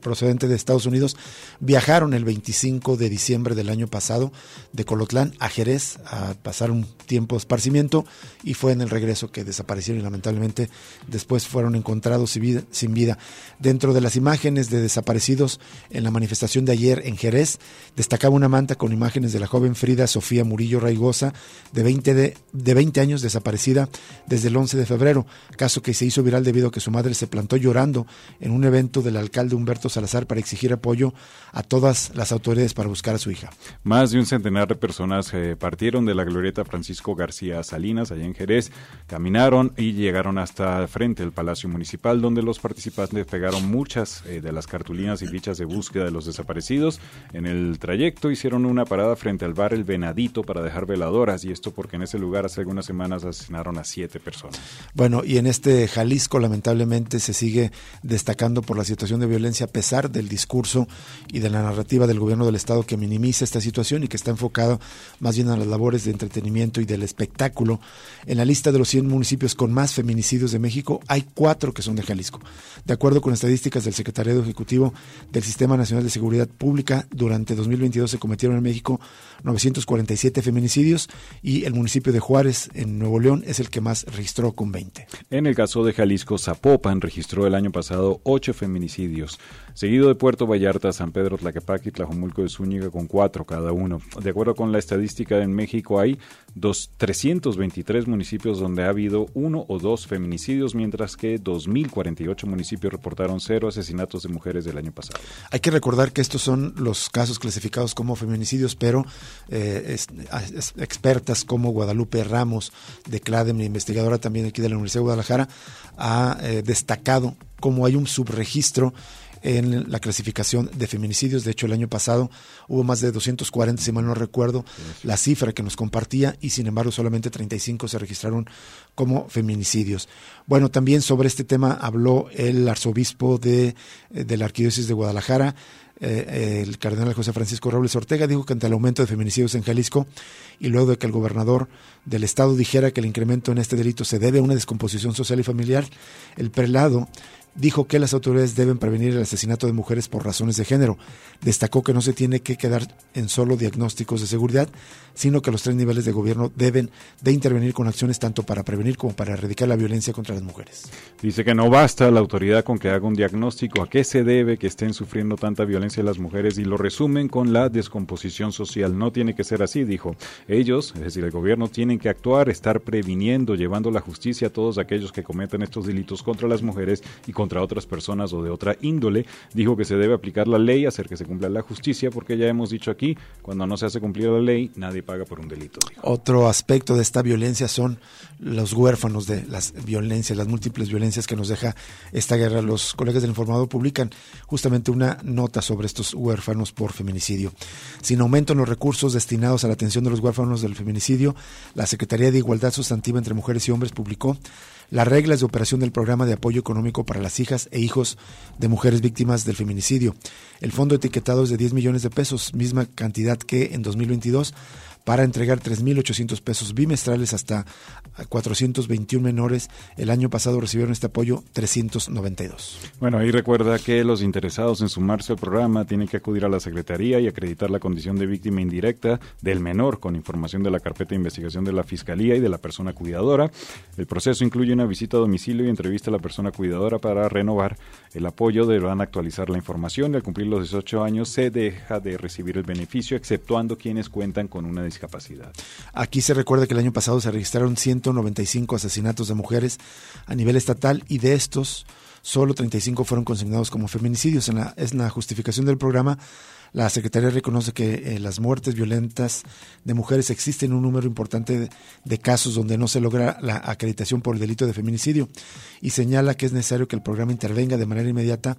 procedente de Estados Unidos, viajaron el 25 de diciembre del año pasado de Colotlán a Jerez a pasar un tiempo de esparcimiento y fue en el regreso que desaparecieron y lamentablemente después fueron encontrados sin vida. Dentro de las imágenes de desaparecidos la manifestación de ayer en Jerez, destacaba una manta con imágenes de la joven Frida Sofía Murillo Raigosa, de 20 de de 20 años desaparecida desde el 11 de febrero, caso que se hizo viral debido a que su madre se plantó llorando en un evento del alcalde Humberto Salazar para exigir apoyo a todas las autoridades para buscar a su hija. Más de un centenar de personas eh, partieron de la glorieta Francisco García Salinas, allá en Jerez, caminaron y llegaron hasta frente al Palacio Municipal, donde los participantes pegaron muchas eh, de las cartulinas y fichas de búsqueda de los desaparecidos. En el trayecto hicieron una parada frente al bar El Venadito para dejar veladoras, y esto porque en ese lugar hace algunas semanas asesinaron a siete personas. Bueno, y en este Jalisco lamentablemente se sigue destacando por la situación de violencia a pesar del discurso y de la narrativa del gobierno del estado que minimiza esta situación y que está enfocado más bien a las labores de entretenimiento y del espectáculo. En la lista de los 100 municipios con más feminicidios de México hay cuatro que son de Jalisco. De acuerdo con estadísticas del Secretariado Ejecutivo del Sistema Nacional de Seguridad Pública, durante 2022 se cometieron en México 947 feminicidios y el municipio de Juárez en Nuevo León es el que más registró con 20. En el caso de Jalisco, Zapopan registró el año pasado 8 feminicidios, seguido de Puerto Vallarta, San Pedro, Tlaquepaque y Tlajomulco de Zúñiga con 4 cada uno. De acuerdo con la estadística en México hay dos, 323 municipios donde ha habido uno o dos feminicidios, mientras que 2.048 municipios reportaron cero asesinatos de mujeres del año pasado. Hay que recordar que estos son los casos clasificados como feminicidios, pero eh, expertas como Guadalupe Ramos de CLADEM, investigadora también aquí de la Universidad de Guadalajara, ha eh, destacado cómo hay un subregistro en la clasificación de feminicidios. De hecho, el año pasado hubo más de 240, si mal no recuerdo, la cifra que nos compartía y sin embargo solamente 35 se registraron como feminicidios. Bueno, también sobre este tema habló el arzobispo de, de la Arquidiócesis de Guadalajara, eh, el cardenal José Francisco Robles Ortega dijo que ante el aumento de feminicidios en Jalisco y luego de que el gobernador del estado dijera que el incremento en este delito se debe a una descomposición social y familiar, el prelado dijo que las autoridades deben prevenir el asesinato de mujeres por razones de género. Destacó que no se tiene que quedar en solo diagnósticos de seguridad, sino que los tres niveles de gobierno deben de intervenir con acciones tanto para prevenir como para erradicar la violencia contra las mujeres. Dice que no basta la autoridad con que haga un diagnóstico a qué se debe que estén sufriendo tanta violencia las mujeres y lo resumen con la descomposición social. No tiene que ser así, dijo. Ellos, es decir, el gobierno, tienen que actuar, estar previniendo, llevando la justicia a todos aquellos que cometen estos delitos contra las mujeres y contra otras personas o de otra índole. Dijo que se debe aplicar la ley, hacer que se cumpla la justicia, porque ya hemos dicho aquí, cuando no se hace cumplir la ley, nadie paga por un delito. Otro aspecto de esta violencia son los huérfanos de las violencias, las múltiples violencias que nos deja esta guerra. Los colegas del Informador publican justamente una nota sobre estos huérfanos por feminicidio. Sin aumento en los recursos destinados a la atención de los huérfanos del feminicidio, la Secretaría de Igualdad Sustantiva entre Mujeres y Hombres publicó las reglas de operación del programa de apoyo económico para las hijas e hijos de mujeres víctimas del feminicidio. El fondo etiquetado es de 10 millones de pesos, misma cantidad que en 2022 para entregar 3.800 pesos bimestrales hasta 421 menores. El año pasado recibieron este apoyo 392. Bueno, ahí recuerda que los interesados en sumarse al programa tienen que acudir a la Secretaría y acreditar la condición de víctima indirecta del menor con información de la carpeta de investigación de la Fiscalía y de la persona cuidadora. El proceso incluye una visita a domicilio y entrevista a la persona cuidadora para renovar el apoyo. Deberán actualizar la información y al cumplir los 18 años se deja de recibir el beneficio, exceptuando quienes cuentan con una Aquí se recuerda que el año pasado se registraron 195 asesinatos de mujeres a nivel estatal y de estos solo 35 fueron consignados como feminicidios. En la, justificación del programa, la Secretaría reconoce que eh, las muertes violentas de mujeres existen un número importante de, de, casos donde no se logra la acreditación por el delito de feminicidio y señala que es necesario que el programa intervenga de manera inmediata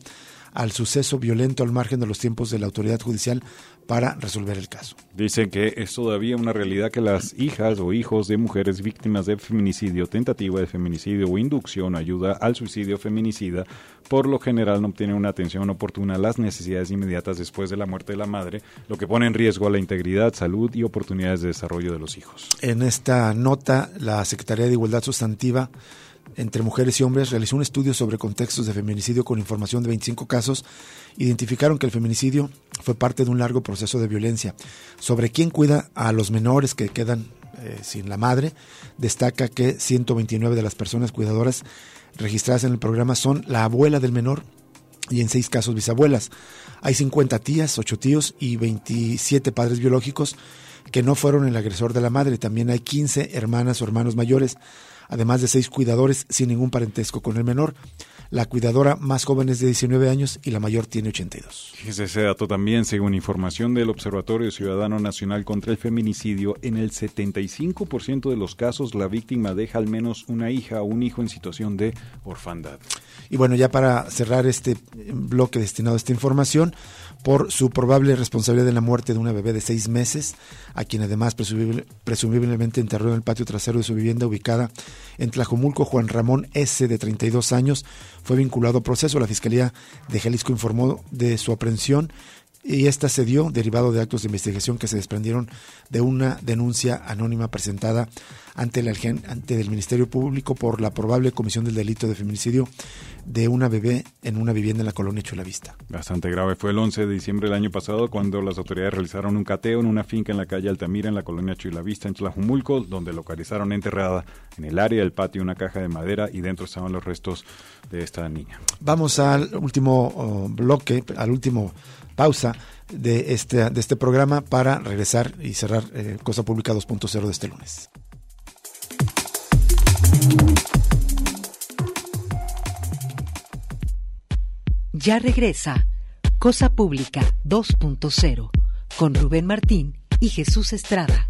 al suceso violento al margen de los tiempos de la autoridad judicial para resolver el caso. Dicen que es todavía una realidad que las hijas o hijos de mujeres víctimas de feminicidio, tentativa de feminicidio o inducción, ayuda al suicidio feminicida, por lo general no obtienen una atención oportuna a las necesidades inmediatas después de la muerte de la madre, lo que pone en riesgo a la integridad, salud y oportunidades de desarrollo de los hijos. En esta nota, la Secretaría de Igualdad Sustantiva entre mujeres y hombres realizó un estudio sobre contextos de feminicidio con información de 25 casos. Identificaron que el feminicidio fue parte de un largo proceso de violencia. Sobre quién cuida a los menores que quedan eh, sin la madre, destaca que 129 de las personas cuidadoras registradas en el programa son la abuela del menor y en seis casos bisabuelas. Hay 50 tías, 8 tíos y 27 padres biológicos que no fueron el agresor de la madre. También hay 15 hermanas o hermanos mayores además de seis cuidadores sin ningún parentesco con el menor. La cuidadora más joven es de 19 años y la mayor tiene 82. Fíjese ese dato también, según información del Observatorio Ciudadano Nacional contra el Feminicidio, en el 75% de los casos la víctima deja al menos una hija o un hijo en situación de orfandad. Y bueno, ya para cerrar este bloque destinado a esta información, por su probable responsabilidad en la muerte de una bebé de seis meses, a quien además presumiblemente enterró en el patio trasero de su vivienda ubicada en Tlajomulco. Juan Ramón S., de 32 años, fue vinculado a proceso. La Fiscalía de Jalisco informó de su aprehensión y esta se dio derivado de actos de investigación que se desprendieron de una denuncia anónima presentada ante el ante el Ministerio Público por la probable comisión del delito de feminicidio de una bebé en una vivienda en la colonia Chulavista. Bastante grave. Fue el 11 de diciembre del año pasado cuando las autoridades realizaron un cateo en una finca en la calle Altamira en la colonia Chulavista en Tlajumulco, donde localizaron enterrada en el área del patio una caja de madera y dentro estaban los restos de esta niña. Vamos al último oh, bloque, al último pausa de este, de este programa para regresar y cerrar eh, Cosa Pública 2.0 de este lunes. Ya regresa Cosa Pública 2.0 con Rubén Martín y Jesús Estrada.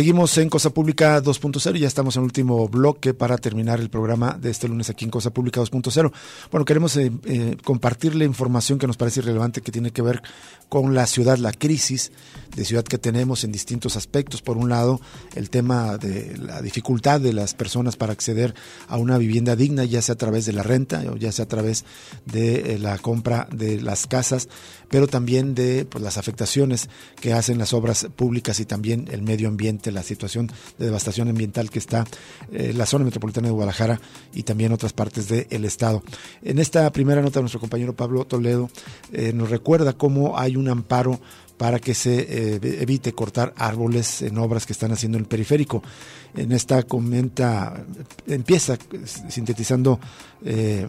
Seguimos en Cosa Pública 2.0, ya estamos en el último bloque para terminar el programa de este lunes aquí en Cosa Pública 2.0. Bueno, queremos eh, eh, compartirle información que nos parece relevante que tiene que ver con la ciudad, la crisis de ciudad que tenemos en distintos aspectos. Por un lado, el tema de la dificultad de las personas para acceder a una vivienda digna, ya sea a través de la renta o ya sea a través de eh, la compra de las casas, pero también de pues, las afectaciones que hacen las obras públicas y también el medio ambiente, la situación de devastación ambiental que está en la zona metropolitana de Guadalajara y también otras partes del estado. En esta primera nota, nuestro compañero Pablo Toledo eh, nos recuerda cómo hay un amparo para que se eh, evite cortar árboles en obras que están haciendo en el periférico. En esta comenta, empieza sintetizando eh,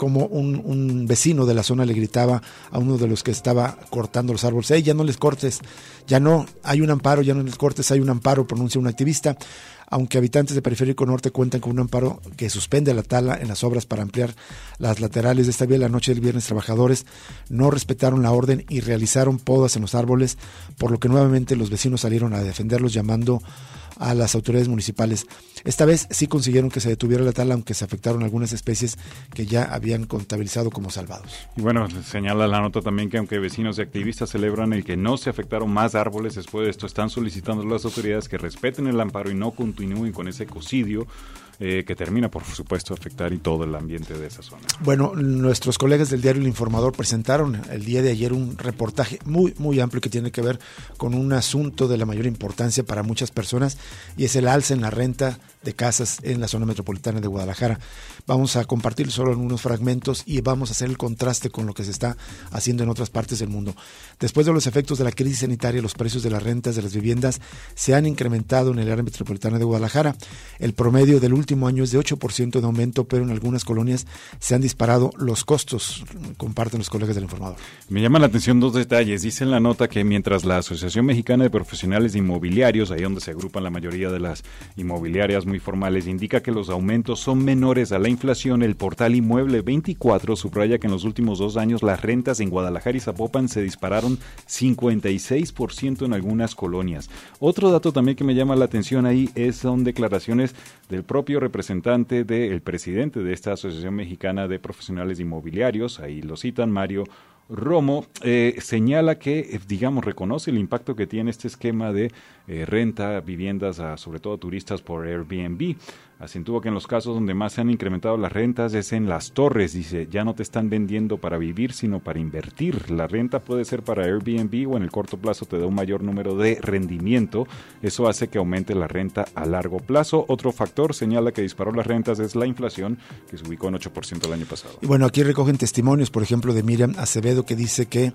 como un, vecino de la zona le gritaba a uno de los que estaba cortando los árboles, hey, ya no les cortes, ya no, hay un amparo, ya no les cortes, hay un amparo, pronuncia un activista. Aunque habitantes de Periférico Norte cuentan con un amparo que suspende la tala en las obras para ampliar las laterales de esta vía. La noche del viernes, trabajadores no respetaron la orden y realizaron podas en los árboles, por lo que nuevamente los vecinos salieron a defenderlos llamando a las autoridades municipales. Esta vez sí consiguieron que se detuviera la tala, aunque se afectaron algunas especies que ya habían contabilizado como salvados. Y bueno, señala la nota también que aunque vecinos y activistas celebran el que no se afectaron más árboles después de esto, están solicitando a las autoridades que respeten el amparo y no continúen con ese ecocidio eh, que termina, por supuesto, afectar y todo el ambiente de esa zona. Bueno, nuestros colegas del diario El Informador presentaron el día de ayer un reportaje muy, muy amplio que tiene que ver con un asunto de la mayor importancia para muchas personas y es el alza en la renta de casas en la zona metropolitana de Guadalajara. Vamos a compartir solo algunos fragmentos y vamos a hacer el contraste con lo que se está haciendo en otras partes del mundo. Después de los efectos de la crisis sanitaria, los precios de las rentas de las viviendas se han incrementado en el área metropolitana de Guadalajara. El promedio del último año es de 8% de aumento, pero en algunas colonias se han disparado los costos, comparten los colegas del informador. Me llama la atención dos detalles. Dice en la nota que mientras la Asociación Mexicana de Profesionales Inmobiliarios, ahí donde se agrupan la mayoría de las inmobiliarias muy formales, indica que los aumentos son menores a la inflación, el portal Inmueble 24 subraya que en los últimos dos años las rentas en Guadalajara y Zapopan se dispararon 56% en algunas colonias. Otro dato también que me llama la atención ahí es, son declaraciones del propio representante del presidente de esta Asociación Mexicana de Profesionales Inmobiliarios, ahí lo citan Mario Romo eh, señala que, eh, digamos, reconoce el impacto que tiene este esquema de eh, renta, viviendas, a, sobre todo turistas por Airbnb. Acentúa que en los casos donde más se han incrementado las rentas es en las torres. Dice, ya no te están vendiendo para vivir, sino para invertir. La renta puede ser para Airbnb o en el corto plazo te da un mayor número de rendimiento. Eso hace que aumente la renta a largo plazo. Otro factor señala que disparó las rentas es la inflación, que se ubicó en 8% el año pasado. Y bueno, aquí recogen testimonios, por ejemplo, de Miriam Acevedo, que dice que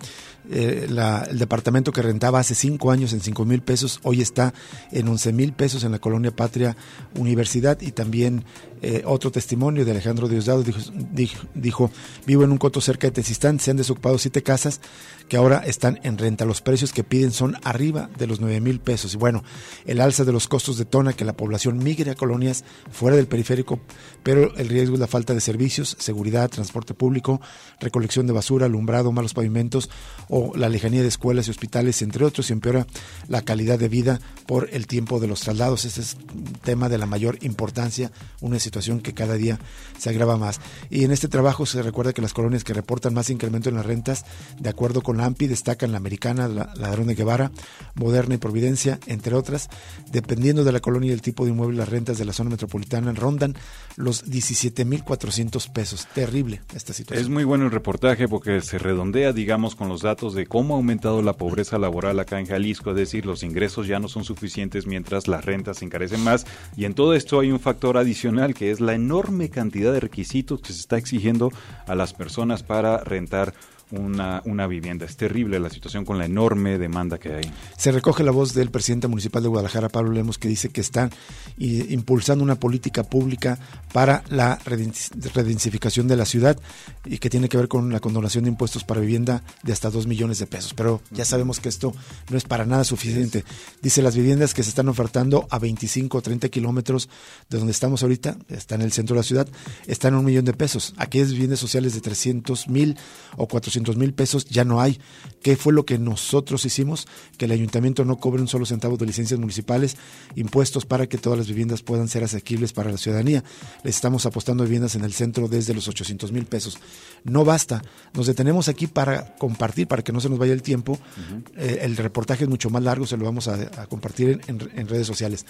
eh, el departamento que rentaba hace cinco años en 5 mil pesos, hoy está en 11 mil pesos en la colonia Patria Universidad también eh, otro testimonio de Alejandro Diosdado dijo, vivo en un coto cerca de Tezistán, se han desocupado siete casas que ahora están en renta. Los precios que piden son arriba de los 9 mil pesos. Y bueno, el alza de los costos detona que la población migre a colonias fuera del periférico, pero el riesgo es la falta de servicios, seguridad, transporte público, recolección de basura, alumbrado, malos pavimentos o la lejanía de escuelas y hospitales, entre otros, y empeora la calidad de vida por el tiempo de los traslados. Este es un tema de la mayor importancia, una situación que cada día se agrava más. Y en este trabajo se recuerda que las colonias que reportan más incremento en las rentas, de acuerdo con la AMPI, destacan la Americana, la Ladrón de Guevara, Moderna y Providencia, entre otras. Dependiendo de la colonia y el tipo de inmueble, las rentas de la zona metropolitana rondan los 17.400 pesos. Terrible esta situación. Es muy bueno el reportaje porque se redondea, digamos, con los datos de cómo ha aumentado la pobreza laboral acá en Jalisco, es decir, los ingresos ya no son suficientes mientras las rentas se encarecen más. Y en todo esto hay un factor adicional que es la enorme cantidad de requisitos que se está exigiendo a las personas para rentar una, una vivienda. Es terrible la situación con la enorme demanda que hay. Se recoge la voz del presidente municipal de Guadalajara, Pablo Lemos, que dice que están impulsando una política pública para la redensificación de la ciudad y que tiene que ver con la condonación de impuestos para vivienda de hasta 2 millones de pesos. Pero ya sabemos que esto no es para nada suficiente. Dice las viviendas que se están ofertando a 25 o 30 kilómetros de donde estamos ahorita, está en el centro de la ciudad, están en un millón de pesos. Aquellas viviendas sociales de 300 mil o 400 mil pesos ya no hay. ¿Qué fue lo que nosotros hicimos? Que el ayuntamiento no cobre un solo centavo de licencias municipales, impuestos para que todas las viviendas puedan ser asequibles para la ciudadanía. Les estamos apostando viviendas en el centro desde los 800 mil pesos. No basta. Nos detenemos aquí para compartir, para que no se nos vaya el tiempo. Eh, el reportaje es mucho más largo, se lo vamos a, compartir en, redes sociales.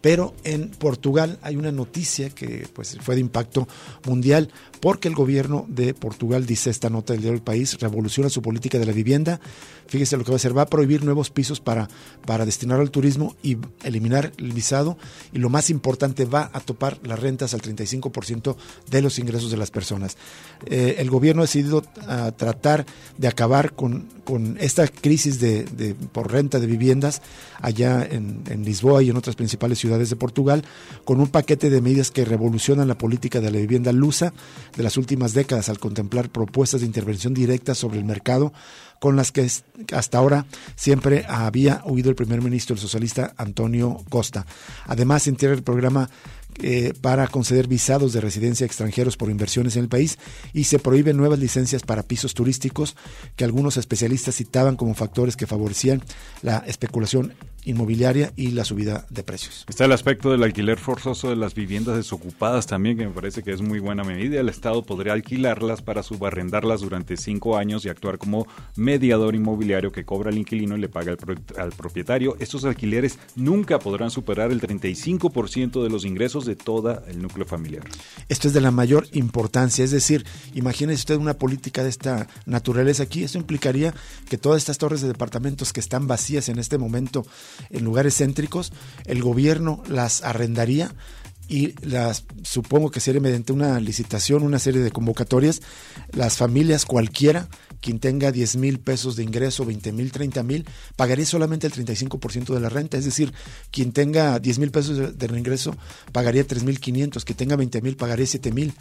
Pero en Portugal hay una noticia que pues, fue de impacto mundial porque el gobierno de Portugal, dice esta nota del diario El País, revoluciona su política de la vivienda. Fíjese lo que va a hacer, va a prohibir nuevos pisos para, para destinar al turismo y eliminar el visado. Y lo más importante, va a topar las rentas al 35% de los ingresos de las personas. Eh, el gobierno ha decidido ah, tratar de acabar con, con esta crisis de, por renta de viviendas allá en, en Lisboa y en otras principales ciudades de Portugal, con un paquete de medidas que revolucionan la política de la vivienda lusa de las últimas décadas al contemplar propuestas de intervención directa sobre el mercado con las que hasta ahora siempre había huido el primer ministro, el socialista Antonio Costa. Además, se integra el programa eh, para conceder visados de residencia a extranjeros por inversiones en el país y se prohíben nuevas licencias para pisos turísticos que algunos especialistas citaban como factores que favorecían la especulación inmobiliaria y la subida de precios. Está el aspecto del alquiler forzoso de las viviendas desocupadas también, que me parece que es muy buena medida. El Estado podría alquilarlas para subarrendarlas durante cinco años y actuar como mediador inmobiliario que cobra al inquilino y le paga al, propietario. Estos alquileres nunca podrán superar el 35% de los ingresos de todo el núcleo familiar. Esto es de la mayor importancia, es decir, imagínese usted una política de esta naturaleza aquí, eso implicaría que todas estas torres de departamentos que están vacías en este momento en lugares céntricos, el gobierno las arrendaría y las supongo que sería mediante una licitación, una serie de convocatorias, las familias cualquiera, quien tenga 10 mil pesos de ingreso, 20 mil, 30 mil, pagaría solamente el 35% de la renta, es decir, quien tenga 10 mil pesos de, de, ingreso pagaría 3 mil 500, quien tenga 20 mil pagaría 7 mil,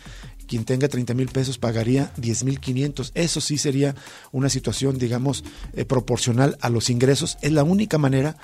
quien tenga 30 mil pesos pagaría 10 mil 500. Eso sí sería una situación, digamos, eh, proporcional a los ingresos. Es la única manera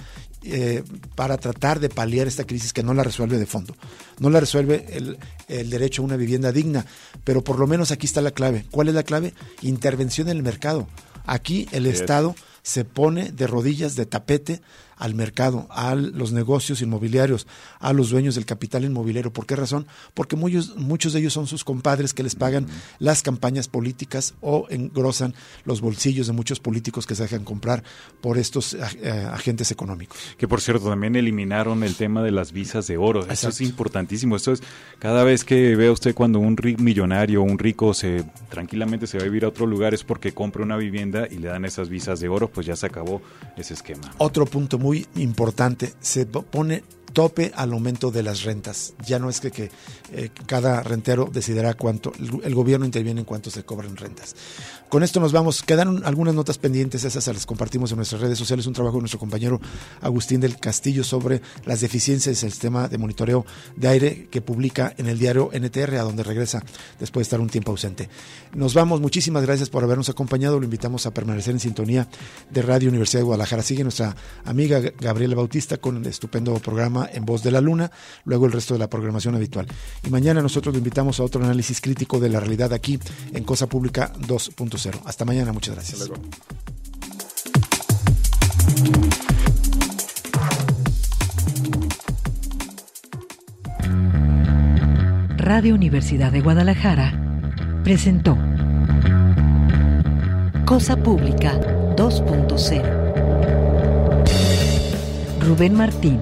eh, para tratar de paliar esta crisis que no la resuelve de fondo. No la resuelve el, el, derecho a una vivienda digna, pero por lo menos aquí está la clave. ¿Cuál es la clave? Intervención en el mercado. Aquí el Estado se pone de rodillas, de tapete, al mercado, a los negocios inmobiliarios, a los dueños del capital inmobiliario. ¿Por qué razón? Porque muchos, muchos de ellos son sus compadres que les pagan las campañas políticas o engrosan los bolsillos de muchos políticos que se dejan comprar por estos eh, agentes económicos. Que por cierto, también eliminaron el tema de las visas de oro. Eso es importantísimo. Esto es cada vez que ve usted cuando un millonario o un rico se tranquilamente se va a vivir a otro lugar es porque compra una vivienda y le dan esas visas de oro, pues ya se acabó ese esquema. Otro punto muy importante, se pone tope al aumento de las rentas. Ya no es que, eh, cada rentero decidirá cuánto, el, gobierno interviene en cuánto se cobran rentas. Con esto nos vamos. Quedaron algunas notas pendientes, esas las compartimos en nuestras redes sociales. Un trabajo de nuestro compañero Agustín del Castillo sobre las deficiencias del sistema de monitoreo de aire que publica en el diario NTR, a donde regresa después de estar un tiempo ausente. Nos vamos. Muchísimas gracias por habernos acompañado. Lo invitamos a permanecer en sintonía de Radio Universidad de Guadalajara. Sigue nuestra amiga Gabriela Bautista con el estupendo programa En Voz de la Luna, luego el resto de la programación habitual. Y mañana nosotros lo invitamos a otro análisis crítico de la realidad aquí en Cosa Pública 2.0. Hasta mañana, muchas gracias. Radio Universidad de Guadalajara presentó Cosa Pública 2.0. Rubén Martín